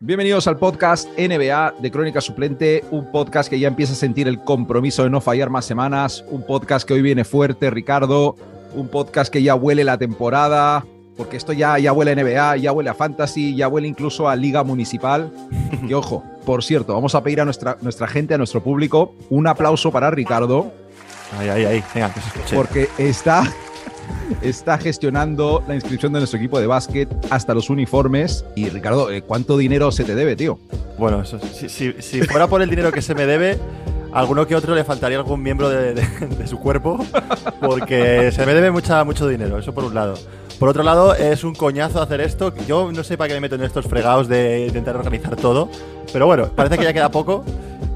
Bienvenidos al podcast NBA de Crónica Suplente, un podcast que ya empieza a sentir el compromiso de no fallar más semanas, un podcast que hoy viene fuerte, Ricardo, un podcast que ya huele la temporada, porque esto ya, ya huele a NBA, ya huele a Fantasy, ya huele incluso a Liga Municipal. Y ojo, por cierto, vamos a pedir a nuestra, nuestra gente, a nuestro público, un aplauso para Ricardo. Ay, ay, ay, venga, que se escuche. Porque está está gestionando la inscripción de nuestro equipo de básquet hasta los uniformes. Y Ricardo, eh, ¿cuánto dinero se te debe, tío? Bueno, si, fuera por el dinero que se me debe, alguno que otro le faltaría algún miembro de, de, de, su cuerpo, porque se me debe mucha, mucho dinero, eso por un lado. Por otro lado, es un coñazo hacer esto. Yo no sé para qué me meto en estos fregados de intentar organizar todo, pero bueno, parece que ya queda poco.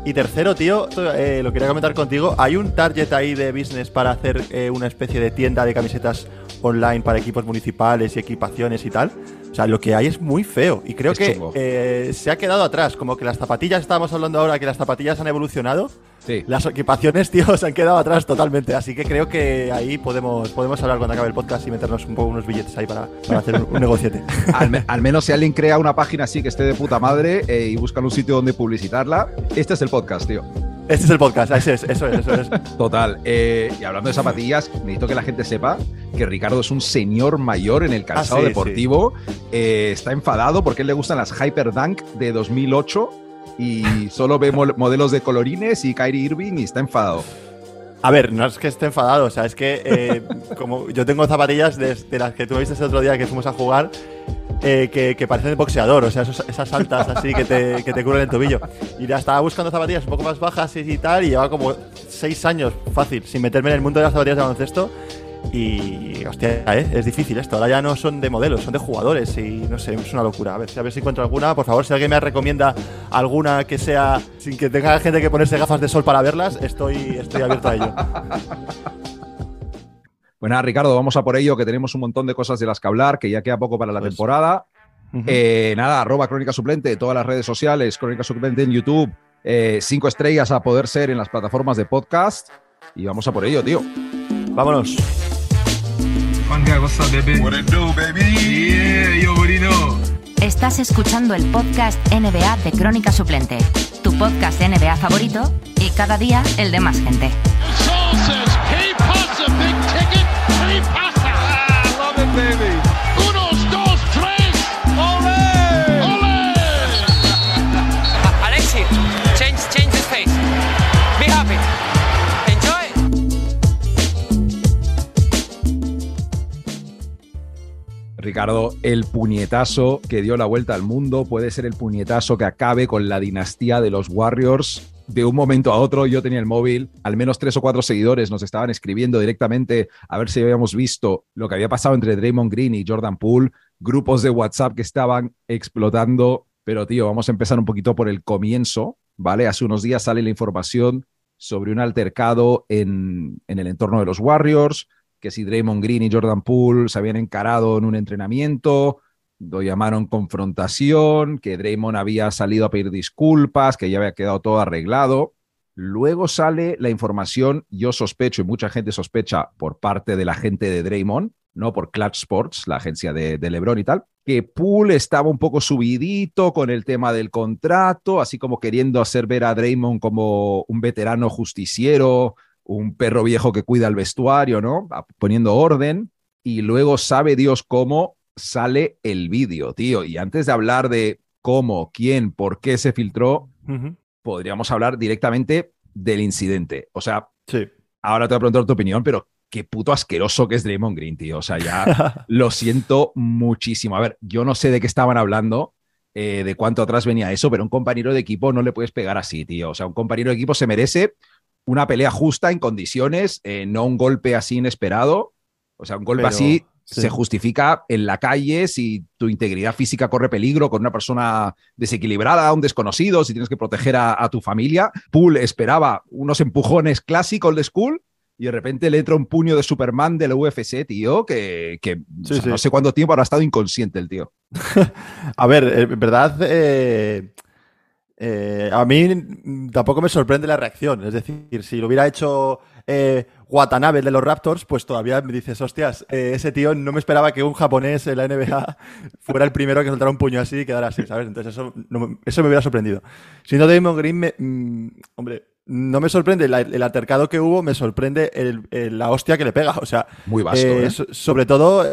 Y tercero, tío, eh, lo quería comentar contigo. Hay un target ahí de business para hacer eh, una especie de tienda de camisetas online para equipos municipales y equipaciones y tal. O sea, lo que hay es muy feo. Y creo Es que eh, se ha quedado atrás. Como que las zapatillas, estábamos hablando ahora que las zapatillas han evolucionado. Sí. Las equipaciones, tío, se han quedado atrás totalmente. Así que creo que ahí podemos, podemos hablar cuando acabe el podcast y meternos un poco unos billetes ahí para, para hacer un, un negociete. Al, me- al menos si alguien crea una página así que esté de puta madre eh, y buscan un sitio donde publicitarla, este es el podcast, tío. Este es el podcast, ese es, eso es, eso es. Total. eh, y hablando de zapatillas, necesito que la gente sepa que Ricardo es un señor mayor en el calzado Ah, sí, deportivo. Eh, está enfadado porque a él le gustan las Hyper Dunk de 2008 y solo ve mo- modelos de colorines y Kyrie Irving y está enfadado. A ver, no es que esté enfadado, o sea, es que eh, como yo tengo zapatillas de, de las que tú viste el otro día que fuimos a jugar, eh, que, que parecen de boxeador, o sea, esos- esas altas así que te, que te cubren el tobillo. Y ya estaba buscando zapatillas un poco más bajas y, y tal, y llevaba como seis años fácil sin meterme en el mundo de las zapatillas de baloncesto. Y, hostia, ¿eh? es difícil esto. Ahora ya no son de modelos, son de jugadores y no sé, es una locura. A ver, a ver si encuentro alguna. Por favor, si alguien me recomienda alguna que sea sin que tenga gente que ponerse gafas de sol para verlas, estoy, estoy abierto a ello. Bueno, nada, Ricardo, vamos a por ello, que tenemos un montón de cosas de las que hablar, que ya queda poco para la Pues- temporada. Eh, nada, arroba Crónica Suplente, todas las redes sociales, Crónica Suplente en YouTube, eh, cinco estrellas a poder ser en las plataformas de podcast. Y vamos a por ello, tío. Vámonos. One guy, what's up, baby? What it do, baby? Yeah, you already know. Estás escuchando el podcast NBA de Crónica Suplente, tu podcast NBA favorito y cada día el de más gente. Ricardo, el puñetazo que dio la vuelta al mundo puede ser el puñetazo que acabe con la dinastía de los Warriors. De un momento a otro yo tenía el móvil, al menos tres o cuatro seguidores nos estaban escribiendo directamente a ver si habíamos visto lo que había pasado entre Draymond Green y Jordan Poole, grupos de WhatsApp que estaban explotando, pero tío, vamos a empezar un poquito por el comienzo, ¿vale? Hace unos días sale la información sobre un altercado en, en el entorno de los Warriors, que si Draymond Green y Jordan Poole se habían encarado en un entrenamiento, lo llamaron confrontación, que Draymond había salido a pedir disculpas, que ya había quedado todo arreglado. Luego sale la información, yo sospecho y mucha gente sospecha por parte de la gente de Draymond, no por Clutch Sports, la agencia de, de LeBron y tal, que Poole estaba un poco subidito con el tema del contrato, así como queriendo hacer ver a Draymond como un veterano justiciero, un perro viejo que cuida el vestuario, ¿no? Poniendo orden. Y luego sabe Dios cómo sale el vídeo, tío. Y antes de hablar de cómo, quién, por qué se filtró, podríamos hablar directamente del incidente. O sea, Sí. ahora te voy a preguntar tu opinión, pero qué puto asqueroso que es Draymond Green, tío. O sea, ya lo siento muchísimo. A ver, yo no sé de qué estaban hablando, eh, de cuánto atrás venía eso, pero un compañero de equipo no le puedes pegar así, tío. O sea, un compañero de equipo se merece una pelea justa en condiciones, eh, no un golpe así inesperado. O sea, un golpe Pero, así sí. se justifica en la calle si tu integridad física corre peligro con una persona desequilibrada, un desconocido, si tienes que proteger a, a tu familia. Poole esperaba unos empujones clásicos de school y de repente le entra un puño de Superman de la UFC, tío, que, que o Sí, sea, sí. no sé cuánto tiempo habrá estado inconsciente el tío. A ver, eh, en verdad, eh, Eh, a mí tampoco me sorprende la reacción. Es decir, si lo hubiera hecho eh, Watanabe de los Raptors, pues todavía me dices, hostias, eh, ese tío no me esperaba que un japonés en la NBA fuera el primero que soltara un puño así y quedara así, ¿sabes? Entonces eso, no eso me hubiera sorprendido. Si no, Damon Green, me, mm, hombre, no me sorprende la- el altercado que hubo, me sorprende el- el- la hostia que le pega. O sea, Muy vasto, eh, so- sobre todo,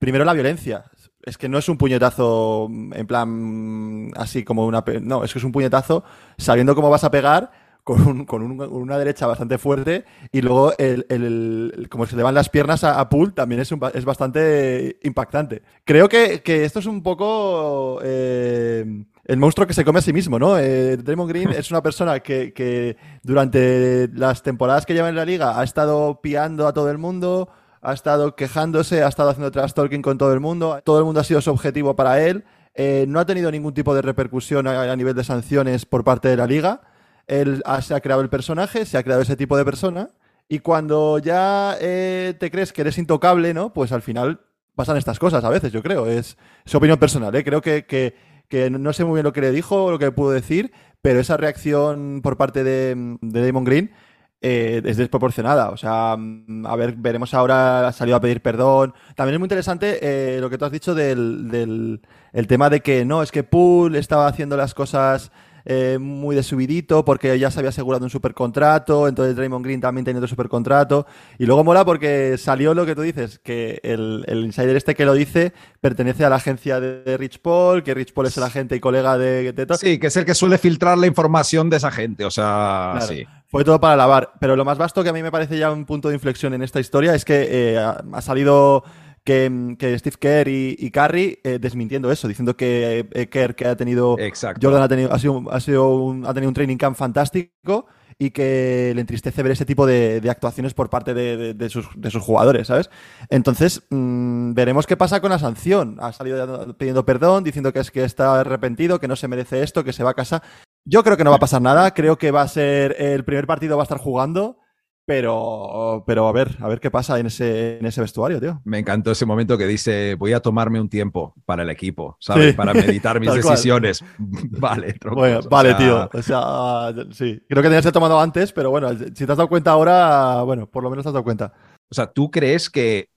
primero la violencia. Es que no es un puñetazo en plan así como una... No, es que es un puñetazo sabiendo cómo vas a pegar con, un- con un- una derecha bastante fuerte y luego el, el- el- como se le van las piernas a, a Poole también es, un es bastante impactante. Creo que, que esto es un poco eh, el monstruo que se come a sí mismo, ¿no? Eh, Draymond Green es una persona que, que durante las temporadas que lleva en la liga ha estado piando a todo el mundo, ha estado quejándose, ha estado haciendo trash talking con todo el mundo, todo el mundo ha sido su objetivo para él, eh, no ha tenido ningún tipo de repercusión a, a nivel de sanciones por parte de la liga, él ha- se ha creado el personaje, se ha creado ese tipo de persona, y cuando ya eh, te crees que eres intocable, ¿no? Pues al final pasan estas cosas a veces, yo creo, es, es opinión personal, ¿eh? Creo que, que, que no sé muy bien lo que le dijo o lo que pudo decir, pero esa reacción por parte de, de Damon Green eh, es desproporcionada. O sea, a ver, veremos ahora, ha salido a pedir perdón. También es muy interesante eh, lo que tú has dicho del, del el tema de que no, es que Poole estaba haciendo las cosas eh, muy de subidito porque ya se había asegurado un supercontrato, entonces Draymond Green también tenía otro supercontrato. Y luego mola porque salió lo que tú dices, que el, el insider este que lo dice pertenece a la agencia de, de Rich Paul, que Rich Paul es el agente y colega de, de. Sí, que es el que suele filtrar la información de esa gente. O sea, Claro. sí. Fue todo para lavar. Pero lo más vasto que a mí me parece ya un punto de inflexión en esta historia es que eh, ha, salido que, que Steve Kerr y, y Curry eh, desmintiendo eso, diciendo que eh, Kerr que ha tenido Exacto. Jordan ha tenido, ha sido, ha sido un, ha tenido un training camp fantástico y que le entristece ver ese tipo de, de actuaciones por parte de, de- de sus, de sus jugadores, ¿sabes? Entonces, mm, veremos qué pasa con la sanción. Ha salido pidiendo perdón, diciendo que es que está arrepentido, que no se merece esto, que se va a casa. Yo creo que no va a pasar nada, creo que va a ser el primer partido va a estar jugando, pero, pero a ver, a ver qué pasa en ese, en ese vestuario, tío. Me encantó ese momento que dice, voy a tomarme un tiempo para el equipo, ¿sabes? Sí. Para meditar mis decisiones. vale, troncos, Bueno, o vale, sea, tío. O sea, sí. Creo que tenías que tomado antes, pero bueno, si te has dado cuenta ahora, bueno, por lo menos te has dado cuenta. O sea, ¿tú crees que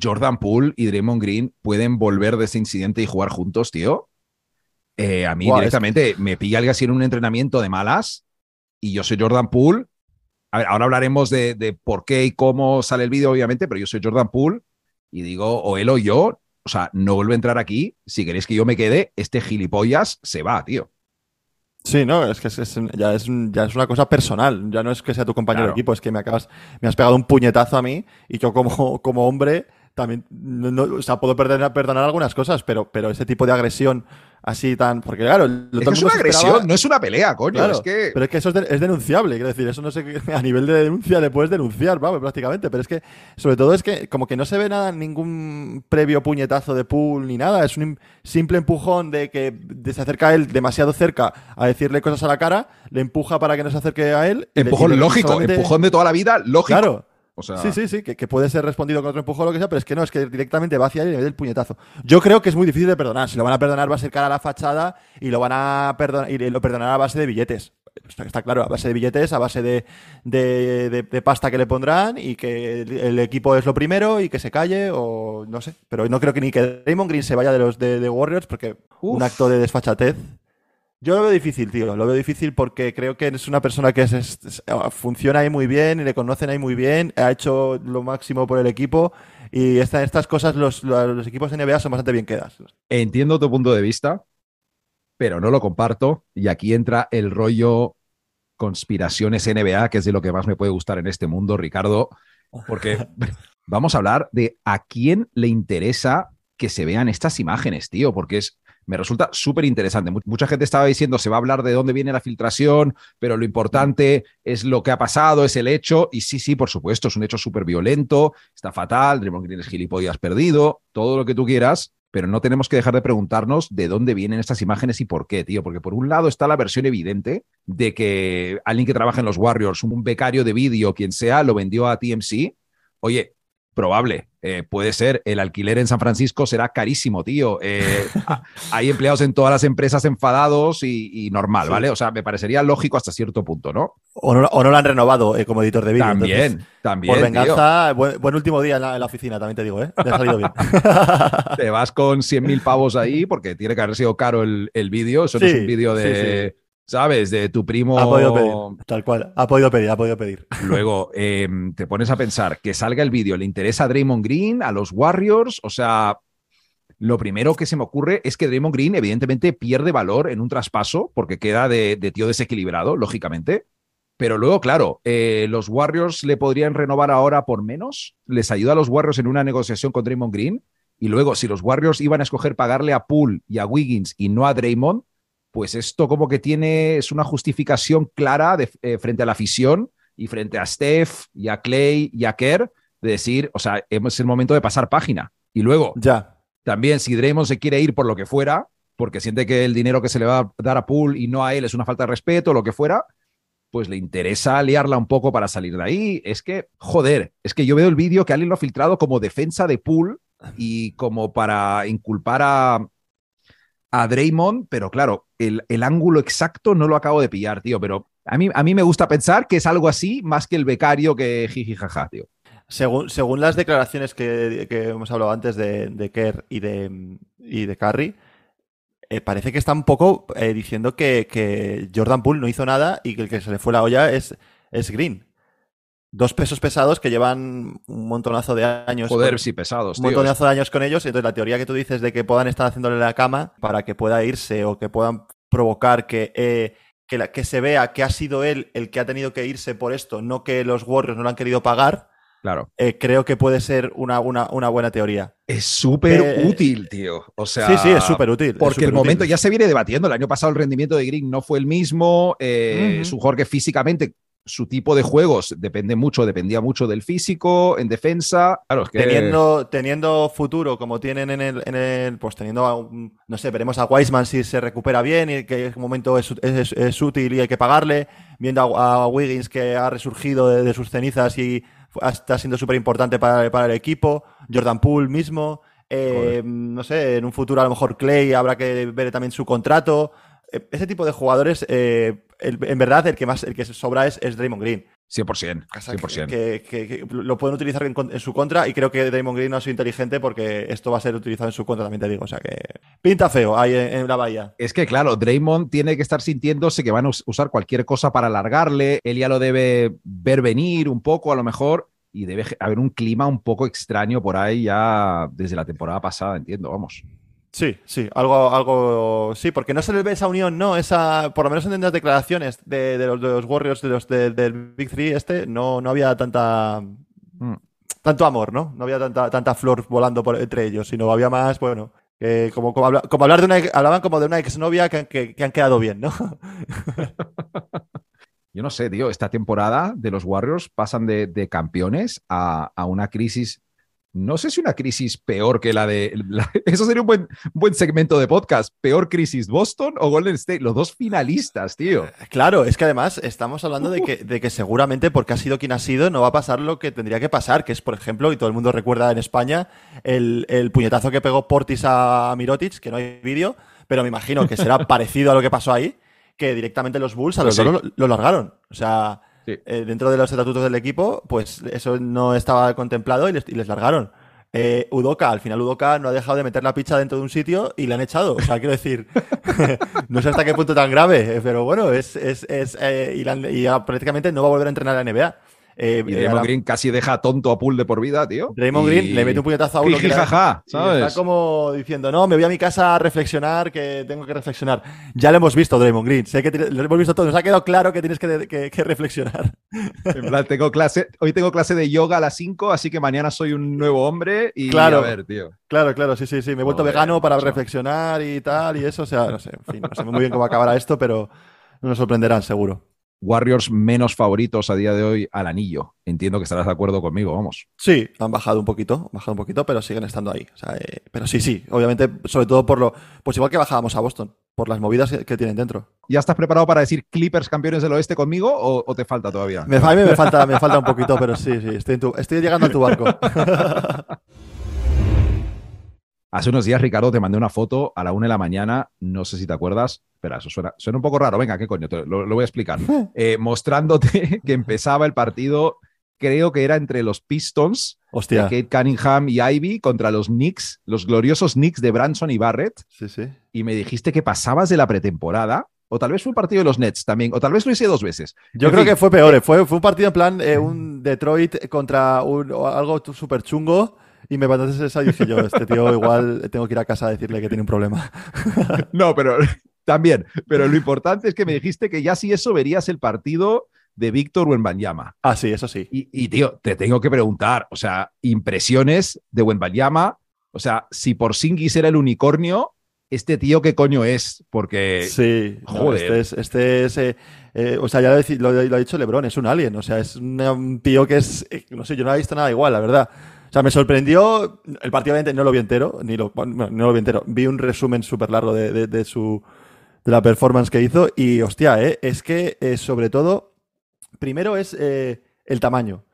Jordan Poole y Draymond Green pueden volver de ese incidente y jugar juntos, tío? Eh, a mí es directamente me pilla alguien así en un entrenamiento de malas y yo soy Jordan Poole. A ver, ahora hablaremos de, de por qué y cómo sale el vídeo, obviamente, pero yo soy Jordan Poole y digo, o él o yo, o sea, no vuelve a entrar aquí. Si queréis que yo me quede, este gilipollas se va, tío. Sí, no, es que es, es- ya, es, ya es una cosa personal. Ya no es que sea tu compañero Claro. de equipo, es que me acabas, me has pegado un puñetazo a mí y yo como, como hombre también, no- no- o sea, puedo perdonar, perdonar algunas cosas, pero, pero ese tipo de agresión así tan, porque claro, lo- Es que es una agresión, esperaba- no es una pelea, coño. Claro, es que... pero es que eso es, de- es denunciable, quiero decir, eso no sé, a nivel de denuncia le puedes denunciar, vamos, prácticamente, pero es que, sobre todo es que como que no se ve nada, ningún previo puñetazo de pool ni nada, es un im- simple empujón de que se acerca a él demasiado cerca a decirle cosas a la cara, le empuja para que no se acerque a él. Empujón lógico, solamente- empujón de toda la vida, lógico. Claro. O sea, Sí, sí, sí, que, que puede ser respondido con otro empujón o lo que sea, pero es que no, es que directamente va hacia él y le mete el puñetazo. Yo creo que es muy difícil de perdonar. Si lo van a perdonar va a ser cara a la fachada y lo van a perdonar y lo perdonará a base de billetes. Está, está claro, a base de billetes, a base de, de- de- de pasta que le pondrán y que el, el equipo es lo primero y que se calle o no sé. Pero no creo que ni que Raymond Green se vaya de los de, de Warriors porque Uf. un acto de desfachatez. Yo lo veo difícil, tío. Lo veo difícil porque creo que es una persona que es- es- es- funciona ahí muy bien y le conocen ahí muy bien. Ha hecho lo máximo por el equipo. Y esta- estas cosas los, los, los equipos de NBA son bastante bien quedas. entiendo tu punto de vista, pero no lo comparto. Y aquí entra el rollo conspiraciones NBA, que es de lo que más me puede gustar en este mundo, Ricardo, porque vamos a hablar de a quién le interesa que se vean estas imágenes, tío, porque es, me resulta súper interesante. Mu- Mucha gente estaba diciendo, se va a hablar de dónde viene la filtración, pero lo importante es lo que ha pasado, es el hecho. Y sí, sí, por supuesto, es un hecho súper violento, está fatal, Draymond Green es gilipollas perdido, todo lo que tú quieras, pero no tenemos que dejar de preguntarnos de dónde vienen estas imágenes y por qué, tío. Porque por un lado está la versión evidente de que alguien que trabaja en los Warriors, un becario de vídeo, quien sea, lo vendió a TMC. Oye, Probable, eh, puede ser. El alquiler en San Francisco será carísimo, tío. Eh, hay empleados en todas las empresas enfadados y, y normal, Sí. ¿vale? O sea, me parecería lógico hasta cierto punto, ¿no? O no, o no lo han renovado eh, como editor de vídeo. También, entonces, también. Por venganza, buen, buen último día en la, en la oficina, también te digo, ¿eh? Te ha salido bien. Te vas con 100.000 pavos ahí porque tiene que haber sido caro el, el vídeo. Eso no es Sí, un vídeo de, ¿sabes? De tu primo. ha podido pedir, tal cual. Ha podido pedir, ha podido pedir. Luego eh, te pones a pensar que salga el vídeo, ¿le interesa a Draymond Green, a los Warriors? O sea, lo primero que se me ocurre es que Draymond Green, evidentemente, pierde valor en un traspaso porque queda de, de tío desequilibrado, lógicamente. Pero luego, claro, eh, los Warriors le podrían renovar ahora por menos. Les ayuda a los Warriors en una negociación con Draymond Green. Y luego, si los Warriors iban a escoger pagarle a Poole y a Wiggins y no a Draymond, pues esto como que tiene, es una justificación clara de, eh, frente a la afición y frente a Steph y a Clay y a Kerr de decir, o sea, es el momento de pasar página. Y luego, Ya. también si Draymond se quiere ir por lo que fuera, porque siente que el dinero que se le va a dar a Poole y no a él es una falta de respeto, lo que fuera, pues le interesa liarla un poco para salir de ahí. Es que, joder, es que yo veo el vídeo que alguien lo ha filtrado como defensa de Poole y como para inculpar a, a Draymond, pero claro, el, el ángulo exacto no lo acabo de pillar, tío, pero a mí, a mí me gusta pensar que es algo así más que el becario que jiji jaja, tío. Según, según las declaraciones que, que hemos hablado antes de, de Kerr y de, y de Curry, eh, parece que está un poco eh, diciendo que, que Jordan Poole no hizo nada y que el que se le fue la olla es, es Green. Dos pesos pesados que llevan un montonazo de años. Joder, con- sí, pesados, un tío. montonazo de años con ellos. Entonces, la teoría que tú dices de que puedan estar haciéndole la cama para que pueda irse o que puedan provocar que, eh, que, la- que se vea que ha sido él el que ha tenido que irse por esto, no que los Warriors no lo han querido pagar, Claro. eh, creo que puede ser una, una, una buena teoría. Es súper Eh, útil, tío. O sea, sí, sí, es súper útil. Porque el momento ya se viene debatiendo. El año pasado el rendimiento de Green no fue el mismo. eh, un jugador que físicamente su tipo de juegos depende mucho, dependía mucho del físico, en defensa. Claro, es que Teniendo, teniendo futuro como tienen en el, en el pues teniendo, a un- no sé, veremos a Wiseman si se recupera bien y que en un momento es, es- es útil y hay que pagarle, viendo a, a Wiggins que ha resurgido de, de sus cenizas y está siendo súper importante para, para el equipo, Jordan Poole mismo, eh, no sé, en un futuro a lo mejor Clay habrá que ver también su contrato, Eh, ese tipo de jugadores, eh, el- en verdad el que más, el que sobra es, es Draymond Green. 100%. O sea, 100%. Que, que- que lo pueden utilizar en, su contra y creo que Draymond Green no ha sido inteligente porque esto va a ser utilizado en su contra, también te digo. O sea que pinta feo ahí en, en la bahía. Es que, claro, Draymond tiene que estar sintiéndose que van a us- usar cualquier cosa para alargarle. Él ya lo debe ver venir un poco, a lo mejor, y debe haber un clima un poco extraño por ahí ya desde la temporada pasada, entiendo, vamos. Sí, sí, algo, algo, sí, porque no se le ve esa unión, no, esa, por lo menos en las declaraciones de, de los, de los Warriors, de los de- del Big Three, este, no, no había tanta, Mm. tanto amor, ¿no? No había tanta, tanta flor volando por, entre ellos, sino había más, bueno, que como, como, habla- como hablar de una, hablaban como de una exnovia que, que, que han quedado bien, ¿no? Yo no sé, tío, esta temporada de los Warriors pasan de, de campeones a, a una crisis. No sé si una crisis peor que la de. la- eso sería un buen, buen segmento de podcast. ¿Peor crisis Boston o Golden State? Los dos finalistas, tío. Claro, es que además estamos hablando de que, de que seguramente porque ha sido quien ha sido no va a pasar lo que tendría que pasar, que es, por ejemplo, y todo el mundo recuerda en España, el, el puñetazo que pegó Portis a Mirotic, que no hay vídeo, pero me imagino que será parecido a lo que pasó ahí, que directamente los Bulls a los Pues sí. dos lo, lo largaron. O sea, Eh, dentro de los estatutos del equipo, pues eso no estaba contemplado y les, y les largaron. Eh, Udoka, al final Udoka no ha dejado de meter la picha dentro de un sitio y le han echado. O sea, quiero decir, no sé hasta qué punto tan grave, eh, pero bueno, es, es, es eh, y, la prácticamente no va a volver a entrenar a la NBA. Eh, Y eh, Draymond ahora- Green casi deja tonto a Poole de por vida, tío. Draymond Y- Green le mete un puñetazo a uno que jaja, ¿sabes? está como diciendo, no, me voy a mi casa a reflexionar, que tengo que reflexionar. Ya lo hemos visto, Draymond Green. Sé que lo hemos visto todos. Nos ha quedado claro que tienes que, que- que reflexionar. En plan, tengo clase, hoy tengo clase de yoga a las 5, así que mañana soy un nuevo hombre y Claro. a ver, tío. Claro, claro, sí, sí, sí. Me he vuelto Joder, vegano para reflexionar y tal, y eso. O sea, no sé, en fin, no sé muy bien cómo acabará esto, pero nos sorprenderán, seguro. Warriors menos favoritos a día de hoy al anillo. Entiendo que estarás de acuerdo conmigo, vamos. Sí, han bajado un poquito, han bajado un poquito, pero siguen estando ahí. O sea, eh, pero sí, sí, obviamente, sobre todo por lo. Pues igual que bajábamos a Boston. por las movidas que, que tienen dentro. ¿Ya estás preparado para decir Clippers campeones del oeste conmigo o, o te falta todavía? Me, a mí me falta, me falta un poquito, pero sí, sí, estoy, en tu- estoy llegando a tu barco. Hace unos días, Ricardo, te mandé una foto a la una de la mañana, no sé si te acuerdas. Espera, eso suena, suena un poco raro. Venga, ¿qué coño? Te lo, lo voy a explicar. Eh, mostrándote que empezaba el partido, creo que era entre los Pistons, de Hostia. Kate Cunningham y Ivy, contra los Knicks, los gloriosos Knicks de Branson y Barrett. Sí, sí. Y me dijiste que pasabas de la pretemporada, o tal vez fue un partido de los Nets también, o tal vez lo hice dos veces. Yo En creo fin, que fue peor. eh. Fue, fue un partido en plan eh, un Detroit contra un, algo súper chungo. Y me mandaste esa y dije yo, este tío igual tengo que ir a casa a decirle que tiene un problema. No, pero también. Pero lo importante es que me dijiste que ya si eso verías el partido de Víctor Wembanyama. Ah, sí, eso sí. Y, y, tío, te tengo que preguntar, o sea, impresiones de Wembanyama, o sea, si por Singis era el unicornio, este tío qué coño es, porque Sí, no, Joder. este es, este es eh, eh, o sea, ya lo, lo- lo ha dicho Lebron, es un alien, o sea, es un tío que es, eh, no sé, yo no he visto nada igual, la verdad. O sea, me sorprendió, el partido obviamente no lo vi entero, ni lo, bueno, no lo vi entero, vi un resumen súper largo de, de- de su, de la performance que hizo y, hostia, eh, es que eh, sobre todo, primero es eh, el tamaño.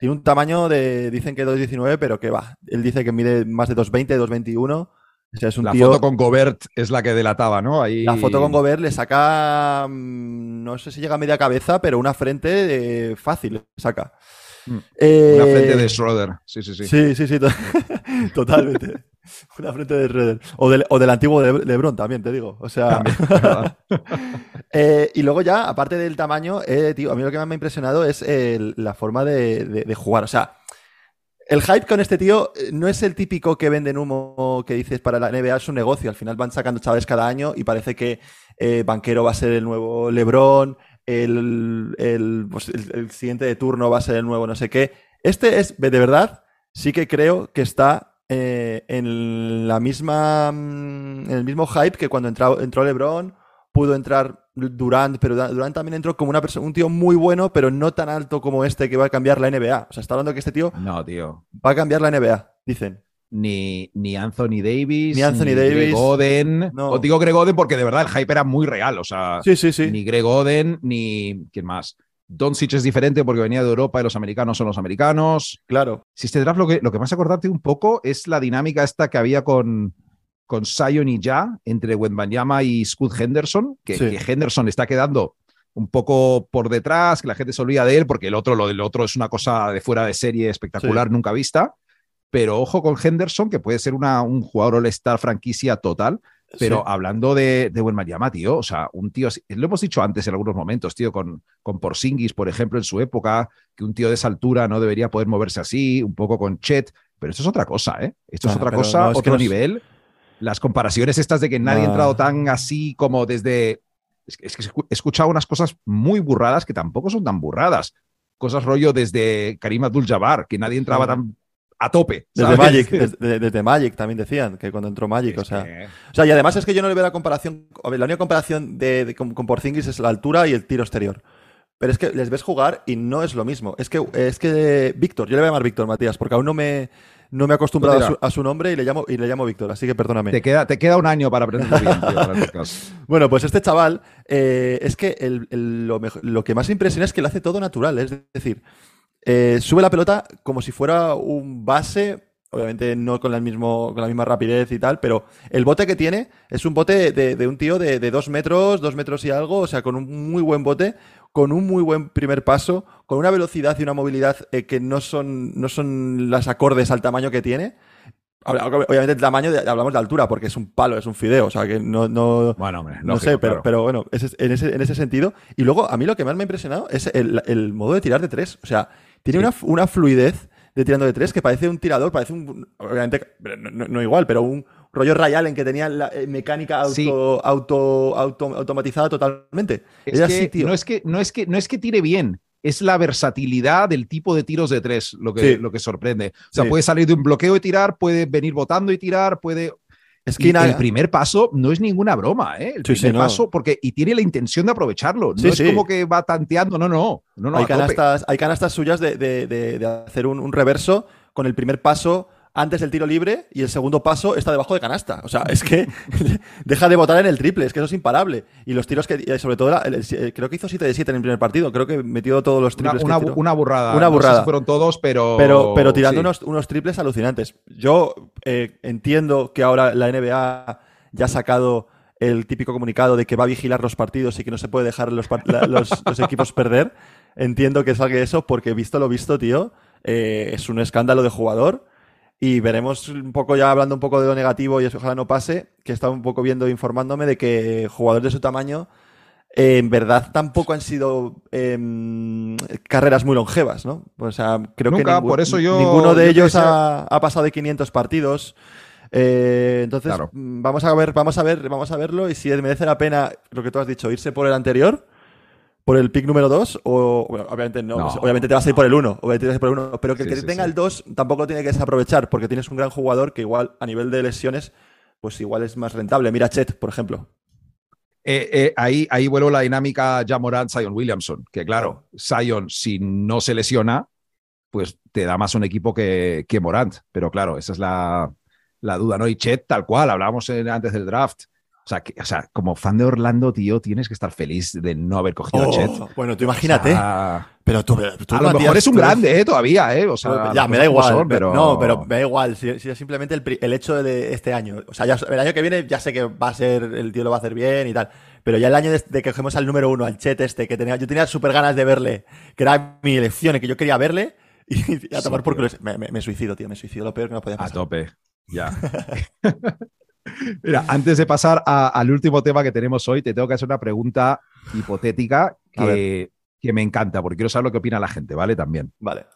Tiene un tamaño de, dicen que 2,19, pero que va, él dice que mide más de 2,20, 2,21. O sea, es un la tío... foto con Gobert es la que delataba, ¿no? Ahí... La foto con Gobert le saca, mm, no sé si llega a media cabeza, pero una frente eh, fácil le saca. Mm. Eh, Una frente de Schroeder, sí, sí, sí. Sí, sí, sí, to- totalmente. Una frente de Schroeder. O del, o del antiguo Le- Lebron también, te digo. O sea, eh, y luego ya, aparte del tamaño, eh, tío, a mí lo que más me ha impresionado es la forma de, de- de jugar. O sea, el hype con este tío eh, no es el típico que venden humo que dices para la NBA, es un negocio. Al final van sacando chavales cada año y parece que eh, Banquero va a ser el nuevo LeBron, el, el, pues, el- el siguiente de turno va a ser el nuevo no sé qué. Este es, de verdad, sí que creo que está eh, en la misma, mm, en el mismo hype que cuando entró, entró LeBron, pudo entrar Durant, pero Durant Durant también entró como una persona, un tío muy bueno, pero no tan alto como este que va a cambiar la NBA. O sea, está hablando que este tío No, tío. va a cambiar la NBA, dicen. Ni, ni Anthony Davis, Ni Anthony Greg Davis. Oden. No. Os digo Greg Oden porque de verdad el hype era muy real. O sea, Sí, sí, sí. ni Greg Oden, ni. ¿Quién más? Doncic es diferente porque venía de Europa y los americanos son los americanos. Claro. Si este draft lo que, lo que hace acordarte un poco es la dinámica esta que había con, con Zion y Ya entre Wembanyama y Scott Henderson, que, Sí. que Henderson está quedando un poco por detrás, que la gente se olvida de él porque el otro, lo del otro es una cosa de fuera de serie espectacular, nunca vista. Pero ojo con Henderson, que puede ser una, un jugador all-star franquicia total. Pero Sí. hablando de, de Wembanyama, tío, o sea, un tío, lo hemos dicho antes en algunos momentos, tío, con, con Porzingis, por ejemplo, en su época, que un tío de esa altura no debería poder moverse así, un poco con Chet, pero esto es otra cosa, ¿eh? Esto es otra cosa, no, es que otro nivel. Las comparaciones estas de que nadie ha entrado tan así como desde... Es que, he escuchado unas cosas muy burradas que tampoco son tan burradas. Cosas rollo desde Karim Abdul-Jabbar, que nadie entraba tan a tope. Desde. Magic, desde, desde Magic también decían, que cuando entró Magic, Es o sea. que- O sea, y además es que yo no le veo la comparación. a ver, la única comparación de, de- con, con Porzingis es la altura y el tiro exterior. Pero es que les ves jugar y no es lo mismo. Es que, es que Víctor, yo le voy a llamar Víctor Matías, porque aún no me, no me he acostumbrado a Pues su, mira. a su nombre y le llamo, y le llamo Víctor, así que perdóname. Te queda, te queda un año para aprender bien, tío, para. Bueno, pues este chaval, eh, es que el- el- lo, lo que más impresiona es que lo hace todo natural. Es decir, eh, sube la pelota como si fuera un base, obviamente no con, el mismo, con la misma rapidez y tal, pero el bote que tiene es un bote de, de un tío de, de dos metros, dos metros y algo, o sea, con un muy buen bote, con un muy buen primer paso, con una velocidad y una movilidad eh, que no son, no son las acordes al tamaño que tiene. Obviamente el tamaño, de- hablamos de altura, porque es un palo, es un fideo, o sea que no, no, Bueno, hombre, no sé, pero, claro. pero bueno, ese- en, ese, en ese sentido. Y luego, a mí lo que más me ha impresionado es el, el modo de tirar de tres. O sea, tiene una, una fluidez de tirando de tres que parece un tirador, parece un. Obviamente, no, no- no igual, pero un rollo Ray Allen que tenía la eh, mecánica auto, Sí. auto, auto- automatizada totalmente. Es Era que así, tío. No, es que, no, es que, no es que tire bien, es la versatilidad del tipo de tiros de tres lo que, Sí. lo que sorprende. O sea, Sí. puede salir de un bloqueo y tirar, puede venir botando y tirar, puede. Y Esquina. el primer paso no es ninguna broma, ¿eh? El Sí, sí, primer no. paso, porque. Y tiene la intención de aprovecharlo. No Sí, es como que va tanteando, no, no. No, no, hay, canastas, hay canastas suyas de, de- de- de hacer un, un reverso con el primer paso antes del tiro libre y el segundo paso está debajo de canasta. O sea, es que deja de votar en el triple, es que eso es imparable. Y los tiros que, y sobre todo, el- el- creo que hizo 7 de 7 en el primer partido, creo que metió todos los Una, triples. una- que tiró. una burrada. Una No sé burrada. si fueron todos, pero. Pero, pero tirando sí. unos, unos triples alucinantes. Yo eh, entiendo que ahora la NBA ya ha sacado el típico comunicado de que va a vigilar los partidos y que no se puede dejar los, los, los equipos perder. Entiendo que salga eso porque visto lo visto, tío, eh, es un escándalo de jugador. Y veremos un poco ya hablando un poco de lo negativo y eso ojalá no pase, que estaba un poco viendo, informándome de que jugadores de su tamaño eh, en verdad tampoco han sido em, carreras muy longevas, ¿no? O sea, creo que por eso yo- ninguno de yo ellos ha, ha pasado de 500 partidos. Eh, entonces, Claro. mm, vamos a ver, vamos a ver, vamos a verlo y si merece la pena lo que tú has dicho, irse por el anterior, por el pick número 2 o bueno, obviamente no, No, obviamente te vas a ir por el 1, obviamente te vas a ir por el 1, pero que el Sí, que sí, tenga sí. el 2 tampoco lo tiene que desaprovechar porque tienes un gran jugador que igual a nivel de lesiones pues igual es más rentable. Mira Chet, por ejemplo. Eh, eh, ahí, ahí vuelvo la dinámica Jamorant, Zion Williamson, que claro, Zion, si no se lesiona, pues te da más un equipo que, que Morant. Pero claro, esa es la, la duda, ¿no? Y Chet, tal cual, hablábamos en- antes del draft. O sea, que- o sea, como fan de Orlando, tío, tienes que estar feliz de no haber cogido a Chet. Oh, bueno, tú imagínate. O sea, pero tú, tú, a lo mejor es un grande, ¿eh? Todavía, ¿eh? O sea, ya, las me da igual. son, pero... No, pero me da igual. Si, si es simplemente el, el hecho de este año. O sea, ya, el año que viene ya sé que va a ser, el tío lo va a hacer bien y tal. Pero ya el año de, de que cogemos al número uno, al Chet este, que tenía, yo tenía súper ganas de verle, que era mi elección y que yo quería verle, y, a tomar por culo. Me, me- me suicido, tío, me suicido. Lo peor que no podía A pasar. tope, ya. Mira, antes de pasar a- al último tema que tenemos hoy, te tengo que hacer una pregunta hipotética que, que me encanta, porque quiero saber lo que opina la gente, ¿vale? También. Vale.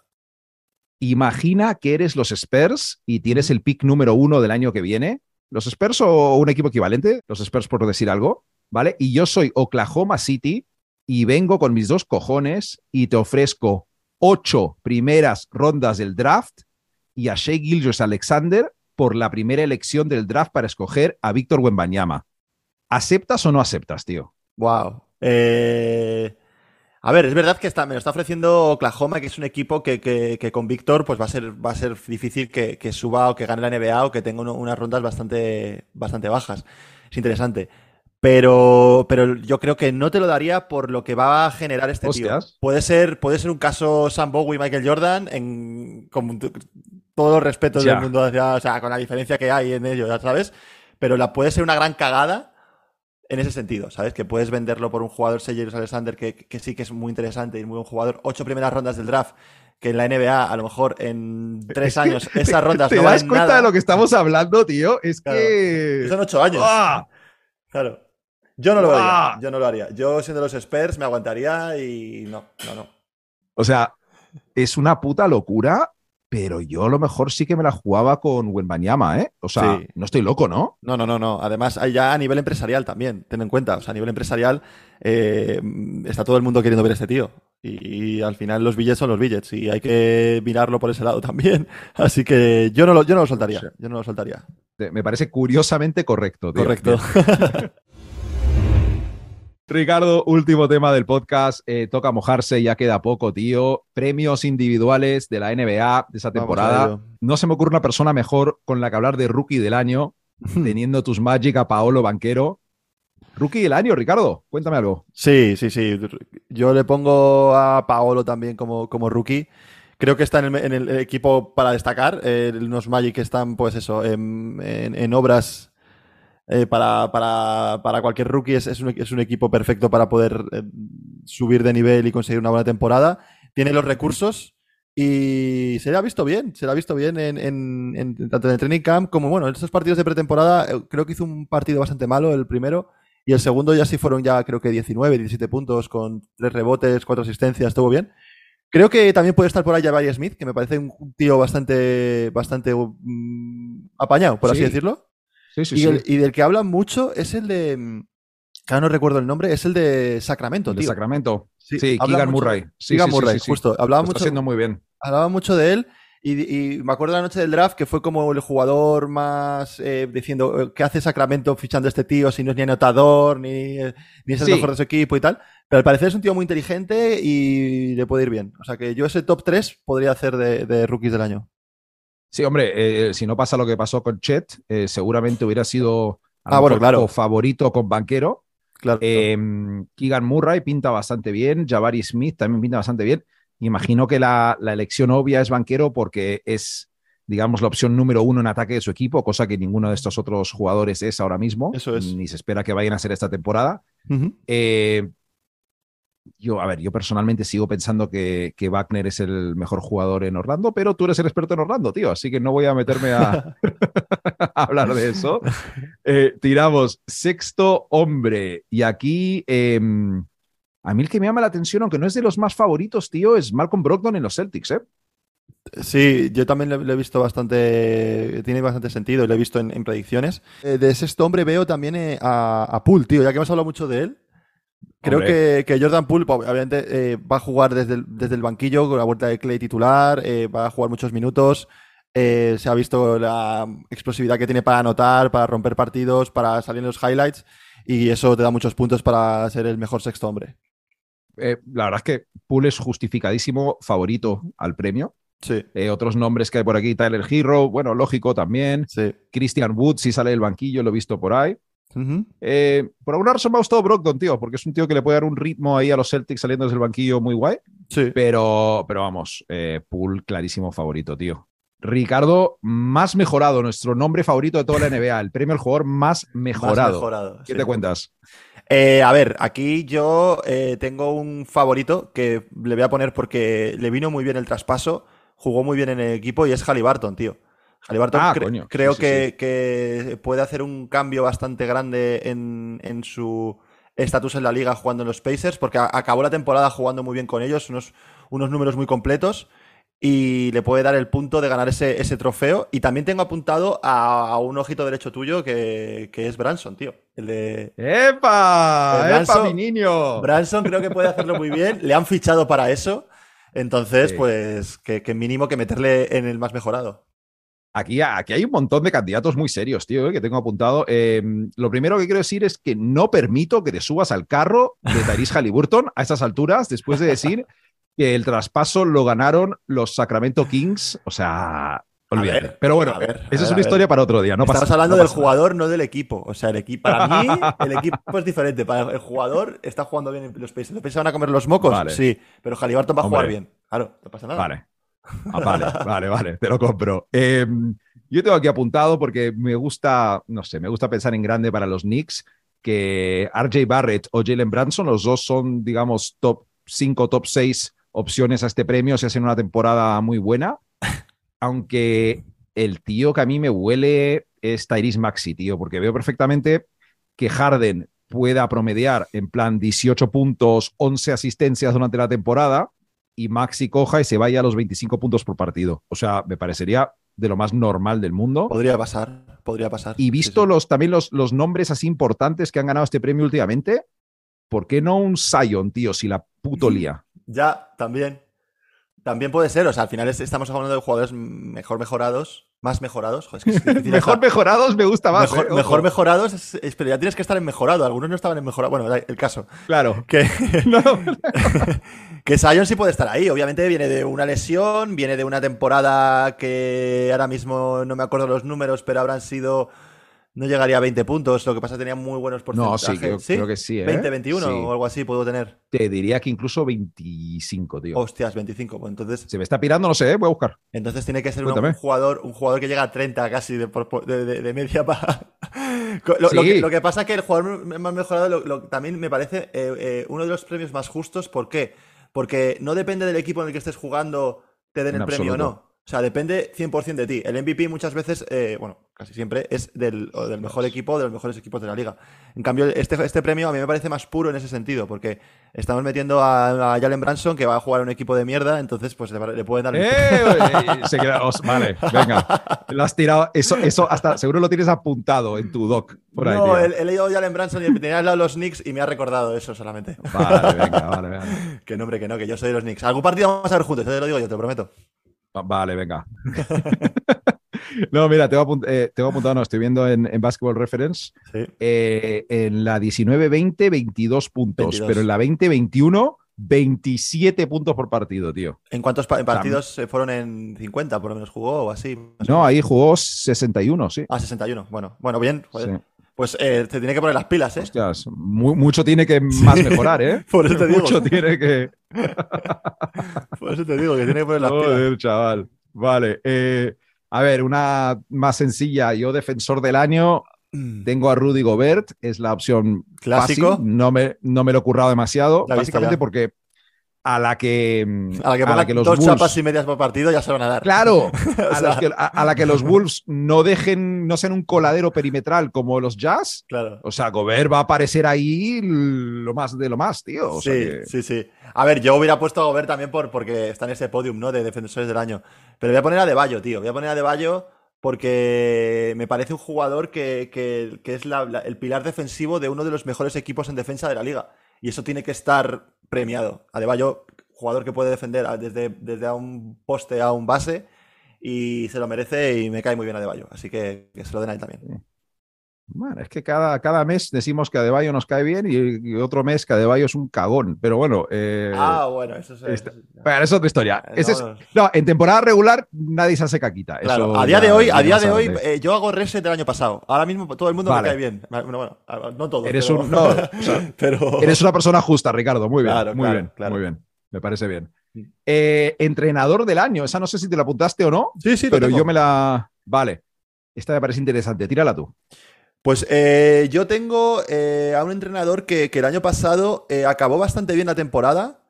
Imagina que eres los Spurs y tienes el pick número uno del año que viene. ¿Los Spurs o un equipo equivalente? Los Spurs por decir algo, ¿vale? Y yo soy Oklahoma City y vengo con mis dos cojones y te ofrezco ocho primeras rondas del draft y a Shea Gilgeous Alexander por la primera elección del draft para escoger a Víctor Wembanyama. ¿Aceptas o no aceptas, tío? Wow. Eh, a ver, es verdad que está, me lo está ofreciendo Oklahoma, que es un equipo que, que- que con Víctor pues va a ser, va a ser difícil que, que suba o que gane la NBA o que tenga uno- unas rondas bastante, bastante bajas. Es interesante. Pero, pero yo creo que no te lo daría por lo que va a generar este Hostias. tío. Puede ser, puede ser un caso Sam Bowie, Michael Jordan, en, con todos los respetos Ya. del mundo, hacia- o sea, con la diferencia que hay en ello, ya sabes. Pero la puede ser una gran cagada en ese sentido, ¿sabes? Que puedes venderlo por un jugador, Seyers Alexander, que, que sí que es muy interesante y muy buen jugador. Ocho primeras rondas del draft, que en la NBA, a lo mejor en tres años, esas rondas ¿Te no das cuenta nada. de lo que estamos hablando, tío? Es Claro. que... Son ocho años. ¡Ah! Claro. Yo no lo haría. Yo no lo haría. Yo, siendo los Spurs, me aguantaría y no, no, no. O sea, es una puta locura, pero yo a lo mejor sí que me la jugaba con Wembanyama, ¿eh? O sea, Sí. no estoy loco, ¿no? No, no, no, no. Además, ya a nivel empresarial también, ten en cuenta. O sea, a nivel empresarial eh, está todo el mundo queriendo ver a este tío. Y, y al final los billets son los billets. Y hay que mirarlo por ese lado también. Así que yo no lo, yo no lo soltaría. Yo no lo soltaría. Me parece curiosamente correcto, tío. Correcto. Ricardo, último tema del podcast. Eh, toca mojarse, ya queda poco, tío. Premios individuales de la NBA de esa temporada. No se me ocurre una persona mejor con la que hablar de rookie del año, teniendo tus Magic a Paolo Banquero. Rookie del año, Ricardo, cuéntame algo. Sí, sí, sí. Yo le pongo a Paolo también como, como rookie. Creo que está en el, en el equipo para destacar. Eh, los Magic están, pues eso, en, en- en obras eh, para, para, para cualquier rookie. Es, es un, es un equipo perfecto para poder eh, subir de nivel y conseguir una buena temporada. Tiene los recursos y se le ha visto bien. Se le ha visto bien en, en- en- tanto en el training camp como, bueno, en estos partidos de pretemporada. eh, Creo que hizo un partido bastante malo, el primero. Y el segundo ya sí fueron ya creo que 19, 17 puntos con tres rebotes, cuatro asistencias, estuvo bien. Creo que también puede estar por ahí Jabari Smith, que me parece un tío bastante, bastante mm, apañado, por así Sí. decirlo. Sí, sí, y, el- y del que hablan mucho es el de. mm, que ahora no recuerdo el nombre, es el de Sacramento, El de tío. Sí, Sí, Keegan Murray. Keegan Murray, justo. Hablaba Lo está mucho, haciendo muy bien. hablaba mucho de él y, y me acuerdo la noche del draft que fue como el jugador más eh, diciendo eh, ¿qué hace Sacramento fichando a este tío si no es ni anotador ni, ni es el Sí. mejor de su equipo y tal? Pero al parecer es un tío muy inteligente y le puede ir bien. O sea que yo ese top 3 podría hacer de, de rookies del año. Sí, hombre, eh, si no pasa lo que pasó con Chet, eh, seguramente hubiera sido Ah, bueno, claro. favorito con banquero. Claro. Eh, Keegan Murray pinta bastante bien, Jabari Smith también pinta bastante bien. Imagino que la, la elección obvia es banquero porque es, digamos, la opción número uno en ataque de su equipo, cosa que ninguno de estos otros jugadores es ahora mismo. Eso es. Ni se espera que vayan a ser esta temporada. Eh, yo, a ver, yo personalmente sigo pensando que, que Wagner es el mejor jugador en Orlando, pero tú eres el experto en Orlando, tío, así que no voy a meterme a, a hablar de eso. Eh, tiramos sexto hombre, y aquí eh, a mí el que me llama la atención, aunque no es de los más favoritos, tío, es Malcolm Brogdon en los Celtics, ¿eh? Sí, yo también lo, he visto bastante. Tiene bastante sentido lo he visto en, en predicciones. Eh, de sexto hombre veo también eh, a, a Poole, tío, ya que hemos hablado mucho de él. Creo que, que Jordan Poole, pues, obviamente, eh, va a jugar desde el, desde el banquillo con la vuelta de Clay titular, eh, va a jugar muchos minutos. eh, se ha visto la explosividad que tiene para anotar, para romper partidos, para salir en los highlights. Y eso te da muchos puntos para ser el mejor sexto hombre. La verdad es que Poole es justificadísimo favorito al premio. Sí, Eh, otros nombres que hay por aquí, Tyler Hero, bueno, lógico también. sí. Christian Wood, si sale del banquillo, lo he visto por ahí. Eh, por alguna razón me ha gustado Brogdon, tío, porque es un tío que le puede dar un ritmo ahí a los Celtics saliendo desde el banquillo muy guay. Sí. Pero, pero vamos, eh, Poole clarísimo favorito, tío. Ricardo, más mejorado, nuestro nombre favorito de toda la NBA, el premio al jugador más mejorado. Más mejorado, ¿Qué sí. te cuentas? Eh, a ver, aquí yo eh, tengo un favorito que le voy a poner porque le vino muy bien el traspaso, jugó muy bien en el equipo y es Halliburton, tío. Halliburton Ah, cre- creo Sí, que, sí. que puede hacer un cambio bastante grande en, en su estatus en la liga jugando en los Pacers porque acabó la temporada jugando muy bien con ellos, unos, unos números muy completos y le puede dar el punto de ganar ese, ese trofeo. Y también tengo apuntado a, a un ojito derecho tuyo que, que es Branson, tío. El de, ¡Epa! El ¡Epa, Branson- mi niño! Branson creo que puede hacerlo muy bien. Le han fichado para eso. Entonces, Sí. pues, que, que mínimo que meterle en el más mejorado. Aquí, aquí hay un montón de candidatos muy serios, tío, eh, que tengo apuntado. Eh, lo primero que quiero decir es que no permito que te subas al carro de Tyrese Halliburton a estas alturas, después de decir que el traspaso lo ganaron los Sacramento Kings. O sea, olvídate. ver, Pero bueno, ver, esa es una historia para otro día. No Estamos pasa- hablando no del jugador, no del equipo. O sea, el equipo, para mí, el equipo es diferente. Para el jugador está jugando bien en los Pacers. ¿Los Pacers van a comer los mocos? Vale. Sí, pero Halliburton va a jugar bien. Claro, no pasa nada. Vale. Ah, vale, vale, vale, te lo compro. Eh, yo tengo aquí apuntado porque me gusta, no sé, me gusta pensar en grande para los Knicks, que RJ Barrett o Jalen Branson, los dos son, digamos, top 5, top 6 opciones a este premio si hacen una temporada muy buena. Aunque el tío que a mí me huele es Tyrese Maxi, tío, porque veo perfectamente que Harden pueda promediar en plan 18 puntos, 11 asistencias durante la temporada y Maxi coja y se vaya a los 25 puntos por partido. O sea, me parecería de lo más normal del mundo. Podría pasar, podría pasar. Y visto sí. los también los, los nombres así importantes que han ganado este premio últimamente, ¿por qué no un Zion, tío, si la puto lía? Ya, también. También puede ser. O sea, al final es- estamos hablando de jugadores mejor mejorados. Más mejorados. Joder, es que es Mejor mejorados me gusta más. Mejor, eh, mejor mejorados, es- es- pero ya tienes que estar en mejorado. Algunos no estaban en mejorado. Bueno, el caso. Claro. Que, No, que Sion sí puede estar ahí. Obviamente viene de una lesión, viene de una temporada que ahora mismo no me acuerdo los números, pero habrán sido. No llegaría a 20 puntos. Lo que pasa es que tenía muy buenos No, porcentajes. sí, creo, creo que sí. ¿eh? 20, 21 Sí. o algo así puedo tener. Te diría que incluso 25, tío. Hostias, 25. Pues entonces, Se me está pirando, no sé, ¿eh? voy a buscar. entonces tiene que ser un, jugador, un jugador que llega a 30 casi de, de- de- de media para. Lo, lo Sí. que, lo que pasa es que el jugador más mejorado lo- también me parece eh, eh, uno de los premios más justos. ¿Por qué? Porque no depende del equipo en el que estés jugando te den En el premio o no. O sea, depende 100% de ti. El MVP muchas veces, eh, bueno, casi siempre, es del, del mejor equipo, de los mejores equipos de la liga. En cambio, este, este premio a mí me parece más puro en ese sentido, porque estamos metiendo a, a Jalen Branson, que va a jugar un equipo de mierda, entonces pues le, le pueden dar... el- ¡Eh! se queda- os- vale, venga. Lo has tirado. Eso, eso hasta seguro lo tienes apuntado en tu doc. Por ahí, no, he, he leído Jalen Branson y tenía al lado los Knicks y me ha recordado eso solamente. Vale, venga, vale, vale. que nombre, que no, que yo soy de los Knicks. Algún partido vamos a ver juntos, te lo digo yo, te lo prometo. Va- Vale, venga. No, mira, tengo, apunt- eh, tengo apuntado, no, estoy viendo en, en Basketball Reference. Sí. eh, en la 19-20, 22 puntos, 22. pero en la 20-21, 27 puntos por partido, tío. ¿En cuántos pa- partidos se fueron en 50 por lo menos jugó o así? No, ahí jugó 61, sí. Ah, 61. Bueno, bueno, bien. joder. Sí. Pues eh, te tiene que poner las pilas, ¿eh? Hostias, mu- mucho tiene que más mejorar, ¿eh? Por eso te digo. Mucho tiene que. Por eso te digo que tiene que poner las pilas. Joder, chaval. Vale. eh, a ver, una más sencilla. Yo, defensor del año, Mm. tengo a Rudy Gobert. Es la opción Clásico. fácil. No me, no me lo he currado demasiado. Básicamente ya. porque a la que. mm, A la que ponga los dos Bulls- chapas y medias por partido ya se van a dar. Claro, a, sea- los que- a- a la que los Wolves no dejen, no sean un coladero perimetral como los Jazz. Claro. O sea, Gobert va a aparecer ahí lo más de lo más, tío. O sea sí, que- sí, sí. A ver, yo hubiera puesto a Gobert también por, porque está en ese podium, ¿no? De defensores del año. Pero voy a poner a De Bayo, tío. Voy a poner a De Bayo porque me parece un jugador que, que- que es la- la- el pilar defensivo de uno de los mejores equipos en defensa de la liga. Y eso tiene que estar premiado. A De Bayo, jugador que puede defender desde, desde a un poste a un base. Y se lo merece y me cae muy bien a De Bayo. Así que que se lo den a él también. Bueno, es que cada, cada mes decimos que Adebayo nos cae bien y, y otro mes que Adebayo es un cagón. Pero bueno, eh, ah, bueno, eso es. esta- es- otra historia. Eh, es- no, en temporada regular nadie se hace caquita. Claro, Eso a día de hoy, a día de hoy, eh, yo hago reset del año pasado. Ahora mismo todo el mundo Vale. me cae bien. Bueno, bueno, a- no todo. Eres pero, un- no, o sea, pero- Eres una persona justa, Ricardo. Muy bien. Claro, muy claro, bien. claro. Muy bien. Me parece bien. Eh, entrenador del año. Esa no sé si te la apuntaste o no, Sí, sí, pero yo me la. Vale. Esta me parece interesante. Tírala tú. Pues eh, yo tengo eh, a un entrenador que, que el año pasado eh, acabó bastante bien la temporada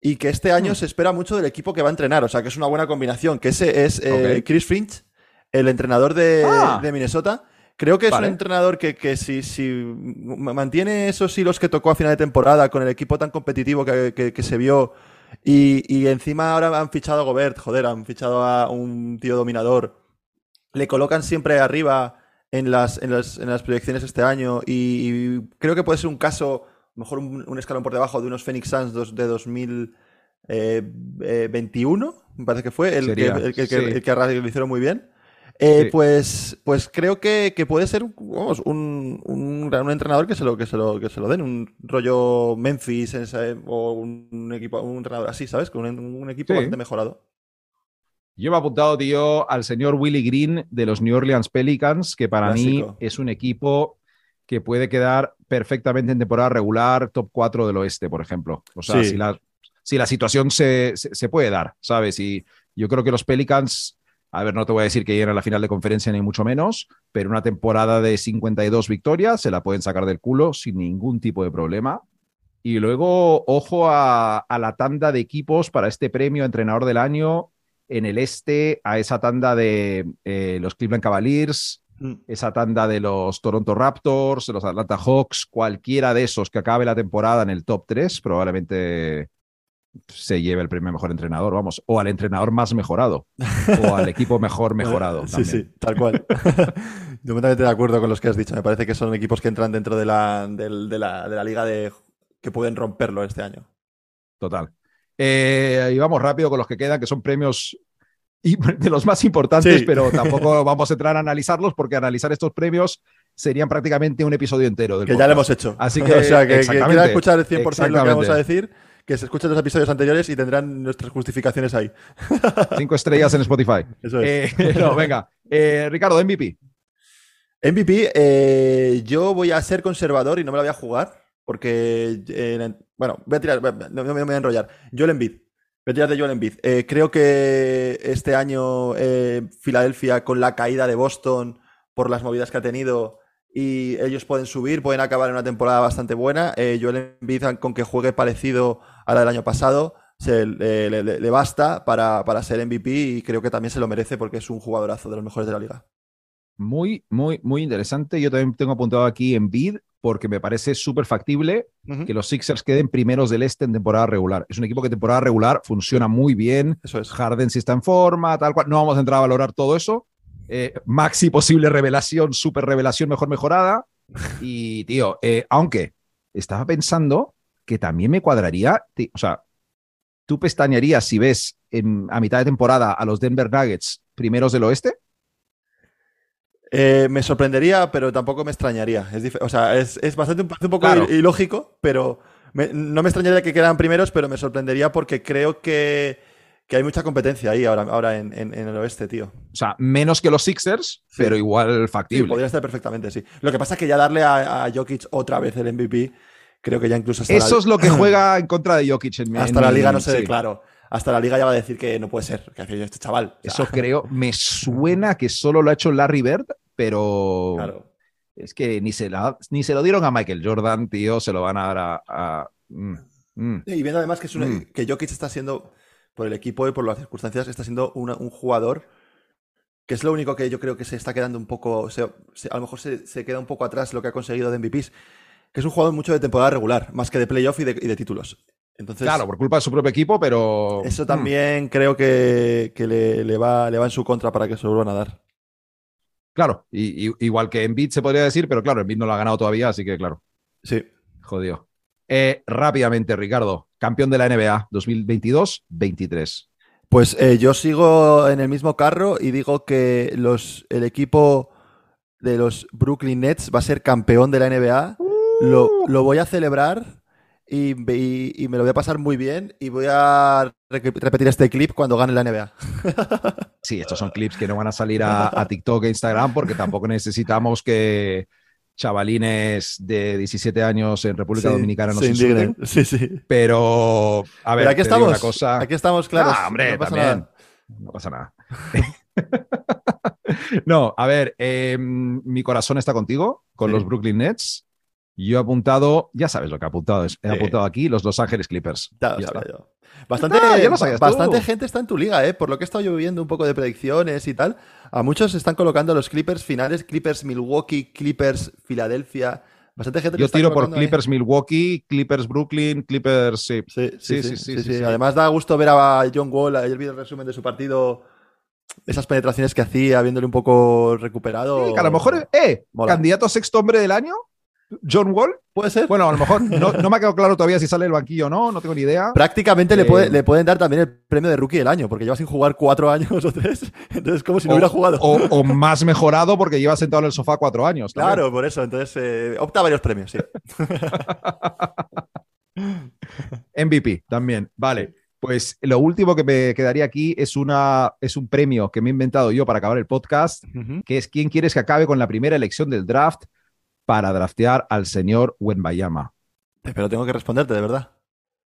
y que este año Hmm. se espera mucho del equipo que va a entrenar. O sea, que es una buena combinación. Que ese es eh. Chris Finch, el entrenador de, Ah. de Minnesota. Creo que es Vale. un entrenador que, que si, mantiene esos hilos que tocó a final de temporada con el equipo tan competitivo que, que- que se vio y, y encima ahora han fichado a Gobert, joder, han fichado a un tío dominador. Le colocan siempre arriba en las, en las, en las proyecciones este año y, y creo que puede ser un caso, mejor un, un escalón por debajo de unos Phoenix Suns dos- de 2021, me parece que fue, el, Sería, que, el, que- sí. el que lo hicieron muy bien. Eh, Sí. pues, pues creo que, que puede ser vamos, un, un, un entrenador que se lo, que se lo, que se lo den, un rollo Memphis o un equipo, un entrenador así, ¿sabes? Con un, un equipo Sí. bastante mejorado. Yo me he apuntado, tío, al señor Willie Green de los New Orleans Pelicans, que para Clásico. mí es un equipo que puede quedar perfectamente en temporada regular, top 4 del oeste, por ejemplo. O sea, Sí. si, la, si la situación se, se, se puede dar, ¿sabes? Y yo creo que los Pelicans, a ver, no te voy a decir que lleguen a la final de conferencia ni mucho menos, pero una temporada de 52 victorias se la pueden sacar del culo sin ningún tipo de problema. Y luego, ojo a, a la tanda de equipos para este premio entrenador del año en el este, a esa tanda de eh, los Cleveland Cavaliers, Mm. esa tanda de los Toronto Raptors, los Atlanta Hawks, cualquiera de esos que acabe la temporada en el top 3, probablemente se lleve el premio mejor entrenador, vamos, o al entrenador más mejorado, o al equipo mejor mejorado. Sí, también. sí, tal cual. Completamente de acuerdo con los que has dicho. Me parece que son equipos que entran dentro de la, de la, de la liga de, que pueden romperlo este año. Total. Eh, y vamos rápido con los que quedan, que son premios y- de los más importantes, Sí. pero tampoco vamos a entrar a analizarlos porque analizar estos premios serían prácticamente un episodio entero. Del Que ya lo hemos podcast. hecho. Así que, o sea, que, que escuchar el 100% lo que vamos a decir, que se escuchen los episodios anteriores y tendrán nuestras justificaciones ahí. Cinco estrellas en Spotify. Eso es. Eh, no, venga. Eh, Ricardo, MVP. MVP, eh, yo voy a ser conservador y no me la voy a jugar. Porque, eh, bueno, voy a tirar, no, me voy a enrollar. Joel Embiid. Voy a tirar de Joel Embiid. Eh, creo que este año eh, Filadelfia, con la caída de Boston, por las movidas que ha tenido, y ellos pueden subir, pueden acabar en una temporada bastante buena. Eh, Joel Embiid, con que juegue parecido a la del año pasado, le basta para, para ser MVP y creo que también se lo merece porque es un jugadorazo de los mejores de la liga. Muy, muy, muy interesante. Yo también tengo apuntado aquí en bid porque me parece súper factible que los Sixers queden primeros del este en temporada regular. Es un equipo que en temporada regular funciona muy bien. Eso es. Harden si está en forma, tal cual. No vamos a entrar a valorar todo eso. Eh, maxi posible revelación, super revelación mejor mejorada. Y, tío, eh, aunque estaba pensando que también me cuadraría, o sea, tú pestañarías si ves en- a mitad de temporada a los Denver Nuggets primeros del oeste. Eh, me sorprendería, pero tampoco me extrañaría. Es o sea, es, es bastante un, poco Claro. ilógico, pero, Me- no me extrañaría que quedaran primeros, pero me sorprendería porque creo que, que hay mucha competencia ahí ahora, ahora en, en- en el oeste, tío. O sea, menos que los Sixers, Sí. pero igual Sí, factible. podría estar perfectamente, sí. Lo que pasa es que ya darle a, a Jokic otra vez el MVP, creo que ya incluso hasta Eso la, es lo que juega en contra de Jokic en hasta en la mi- liga no se sí. ve claro. Hasta la liga ya va a decir que no puede ser, que hace este chaval. O sea, Eso creo, me suena que solo lo ha hecho Larry Bird, pero claro. es que ni se, la- ni se lo dieron a Michael Jordan, tío, se lo van a dar a... a- mm, mm. Y viendo además que, es una- Mm. que Jokic está siendo, por el equipo y por las circunstancias, está siendo una- un jugador que es lo único que yo creo que se está quedando un poco, se- se- a lo mejor se, se queda un poco atrás lo que ha conseguido de MVPs, que es un jugador mucho de temporada regular, más que de playoff y de, y de títulos. Entonces, Claro, por culpa de su propio equipo, pero... eso también creo que, que le, le va, le va en su contra para que se lo vuelvan a dar. Claro, y- y- igual que Embiid se podría decir, pero claro, Embiid no lo ha ganado todavía, así que claro, Sí. jodido. Eh, rápidamente, Ricardo, campeón de la NBA 2022-23. Pues eh, yo sigo en el mismo carro y digo que los, el equipo de los Brooklyn Nets va a ser campeón de la NBA. Lo, lo voy a celebrar y, y- y me lo voy a pasar muy bien y voy a re- repetir este clip cuando gane la NBA. Sí, estos son clips que no van a salir a, a TikTok e Instagram porque tampoco necesitamos que chavalines de 17 años en República Sí, Dominicana nos indignen. Sí, sí. Pero, a ver, Pero aquí estamos. una cosa. Aquí estamos, claro. Ah, hombre, no pasa también. nada. No pasa nada. no, a ver, eh, mi corazón está contigo, con Sí. los Brooklyn Nets. Yo he apuntado, ya sabes lo que he apuntado, he apuntado aquí los Los Ángeles Clippers. Ya lo Ya sabía está. yo. Bastante, ya lo sabías tú. bastante gente está en tu liga, ¿eh? Por lo que he estado yo viendo un poco de predicciones y tal. A muchos se están colocando los Clippers finales, Clippers Milwaukee, Clippers Filadelfia. Bastante gente Yo tiro por ahí. Clippers Milwaukee, Clippers Brooklyn, Clippers. Sí. Sí, sí, Sí, sí, sí, sí, sí, sí, sí, sí. Además da gusto ver a John Wall, ayer vi el resumen de su partido, esas penetraciones que hacía, viéndole un poco recuperado. Sí, que a lo mejor, eh, Mola. candidato a sexto hombre del año, John Wall. Puede ser. Bueno, a lo mejor no, no me ha quedado claro todavía si sale del banquillo o no, no tengo ni idea. Prácticamente le, Eh, puede- le pueden dar también el premio de rookie del año, porque lleva sin jugar cuatro años o tres. Entonces, como si no O- hubiera jugado. O, o más mejorado porque lleva sentado en el sofá cuatro años. también. claro, por eso. Entonces, eh, opta a varios premios, sí. MVP también. Vale. Pues lo último que me quedaría aquí es, una, es un premio que me he inventado yo para acabar el podcast, que es quién quieres que acabe con la primera elección del draft para draftear al señor Wenbayama. Pero tengo que responderte, de verdad.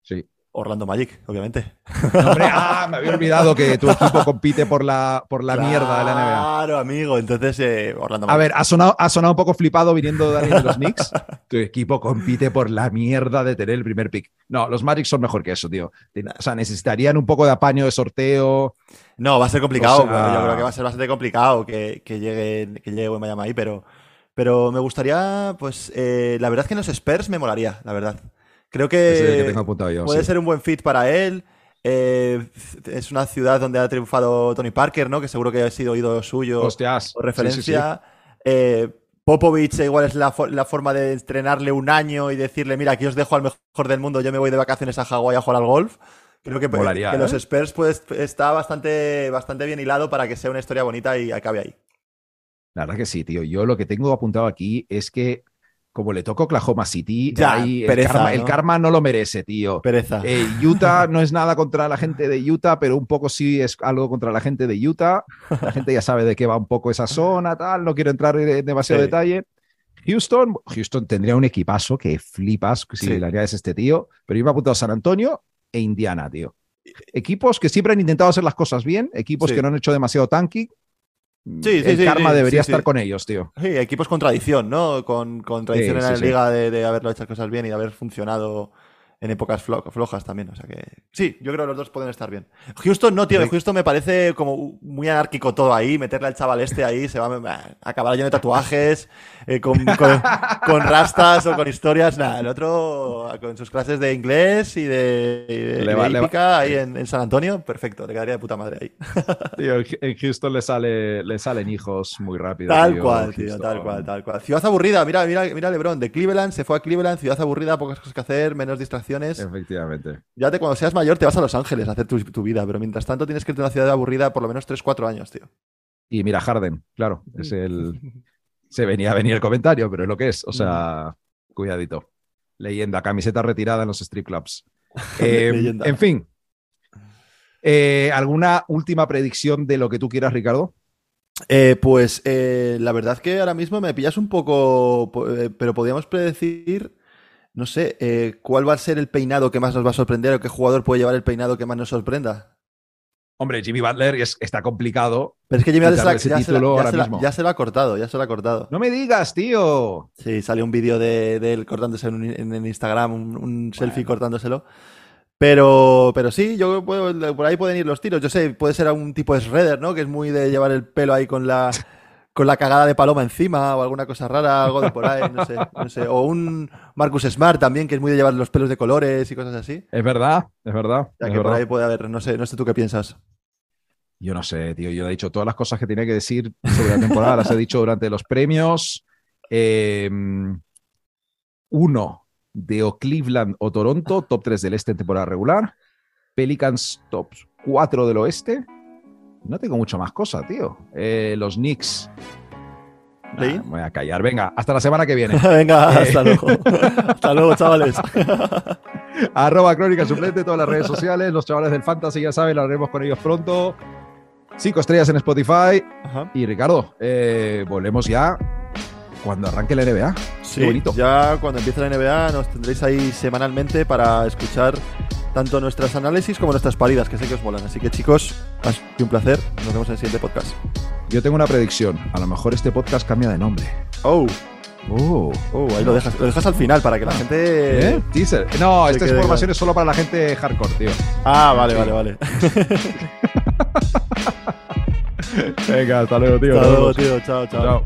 Sí. Orlando Magic, obviamente. No, hombre, ah, me había olvidado que tu equipo compite por la, por la mierda de la NBA. Claro, amigo. Entonces, eh, Orlando A Magic. ver, ha sonado, ha sonado un poco flipado viniendo de los Knicks. Tu equipo compite por la mierda de tener el primer pick. No, los Magic son mejor que eso, tío. O sea, necesitarían un poco de apaño de sorteo. No, va a ser complicado. O sea- Yo creo que va a ser bastante complicado que, que llegue, que llegue Miami ahí, pero, pero me gustaría, pues, eh, la verdad es que en los Spurs me molaría, la verdad. Creo que, es el que tengo apuntado yo. puede sí. ser un buen fit para él. Eh, es una ciudad donde ha triunfado Tony Parker, ¿no? Que seguro que ha sido ídolo suyo Hostias. o Sí, referencia. Eh, Popovich igual es la, la forma de entrenarle un año y decirle, mira, aquí os dejo al mejor del mundo, yo me voy de vacaciones a Hawái a jugar al golf. Creo que, Molaría, que los Spurs pues, está bastante, bastante bien hilado para que sea una historia bonita y acabe ahí. La verdad que sí, tío. Yo lo que tengo apuntado aquí es que, como le toca Oklahoma City, Ya, ahí el, karma, ¿no? el karma no lo merece, tío. Pereza. Eh, Utah no es nada contra la gente de Utah, pero un poco sí es algo contra la gente de Utah. La gente ya sabe de qué va un poco esa zona, tal. No quiero entrar en demasiado Sí. detalle. Houston, Houston tendría un equipazo que flipas si Sí. le añades este tío, pero yo me he apuntado a San Antonio e Indiana, tío. Equipos que siempre han intentado hacer las cosas bien, equipos Sí. que no han hecho demasiado tanking. Sí, sí, el sí, karma debería estar con ellos, tío. Sí, equipos con tradición, ¿no? Con, con tradición en la liga de, de haberlo hecho las cosas bien y de haber funcionado en épocas flo- flojas también. O sea que sí, yo creo que los dos pueden estar bien. Houston no, tío. Houston me parece como muy anárquico todo ahí. Meterle al chaval este ahí se va a acabar lleno de tatuajes, eh, con, con- con rastas o con historias. Nada, el otro con sus clases de inglés y de, y de- Le y va- de le va- hípica ahí en, en San Antonio. Perfecto, le quedaría de puta madre ahí. Tío, en Houston le, sale, le salen hijos muy rápido. Tal tío, cual, tío, Houston. tal cual, tal cual. Ciudad aburrida, mira, mira, mira LeBron, de Cleveland, se fue a Cleveland, ciudad aburrida, pocas cosas que hacer, menos Efectivamente. Ya te, cuando seas mayor te vas a Los Ángeles a hacer tu, tu vida, pero mientras tanto tienes que irte a una ciudad aburrida por lo menos 3-4 años, tío. Y mira, Harden, claro, es el. Se venía a venir el comentario, pero es lo que es. O sea, cuidadito. Leyenda, camiseta retirada en los strip clubs. Eh, en fin. Eh, ¿Alguna última predicción de lo que tú quieras, Ricardo? Eh, pues eh, la verdad que ahora mismo me pillas un poco, po- eh, pero podríamos predecir, no sé, eh, cuál va a ser el peinado que más nos va a sorprender o qué jugador puede llevar el peinado que más nos sorprenda. Hombre, Jimmy Butler es- está complicado. Pero es que Jimmy Butler ya, ya ya se lo ha cortado, ya se lo ha cortado. No me digas, tío. Sí, salió un vídeo de, de él cortándose en, Instagram, un, un selfie cortándoselo. Pero, pero sí, yo puedo- por ahí pueden ir los tiros. Yo sé, puede ser un tipo de shredder, ¿no? Que es muy de llevar el pelo ahí con la, con la cagada de paloma encima o alguna cosa rara, algo de por ahí, no sé, no sé. O un Marcus Smart también, que es muy de llevar los pelos de colores y cosas así. Es verdad, es verdad. Ya es que por ahí puede haber, no sé, no sé tú qué piensas. Yo no sé, tío. Yo he dicho todas las cosas que tenía que decir sobre la temporada, las he dicho durante los premios. Eh, uno de o Cleveland o Toronto, top 3 del este en temporada regular. Pelicans, top 4 del oeste. No tengo mucho más cosa, tío. Eh, los Knicks. Nah, voy a callar. Venga, hasta la semana que viene. Venga, Eh. hasta luego. hasta luego, chavales. Arroba Crónica Suplente, todas las redes sociales. Los chavales del Fantasy, ya saben, lo haremos con ellos pronto. Cinco estrellas en Spotify. Ajá. Y Ricardo, eh, volvemos ya cuando arranque la NBA. Sí, Qué bonito. ya cuando empiece la NBA nos tendréis ahí semanalmente para escuchar tanto nuestros análisis como nuestras paridas, que sé que os molan. Así que chicos, ha sido un placer. Nos vemos en el siguiente podcast. Yo tengo una predicción. A lo mejor este podcast cambia de nombre. Oh, Oh. oh, ahí lo dejas, lo dejas al final para que la gente. ¿Eh? Teaser. No, esta información es solo para la gente hardcore, tío. Ah, vale, vale, vale. Venga, hasta luego, tío. Hasta luego, tío. Chao, chao. Chao.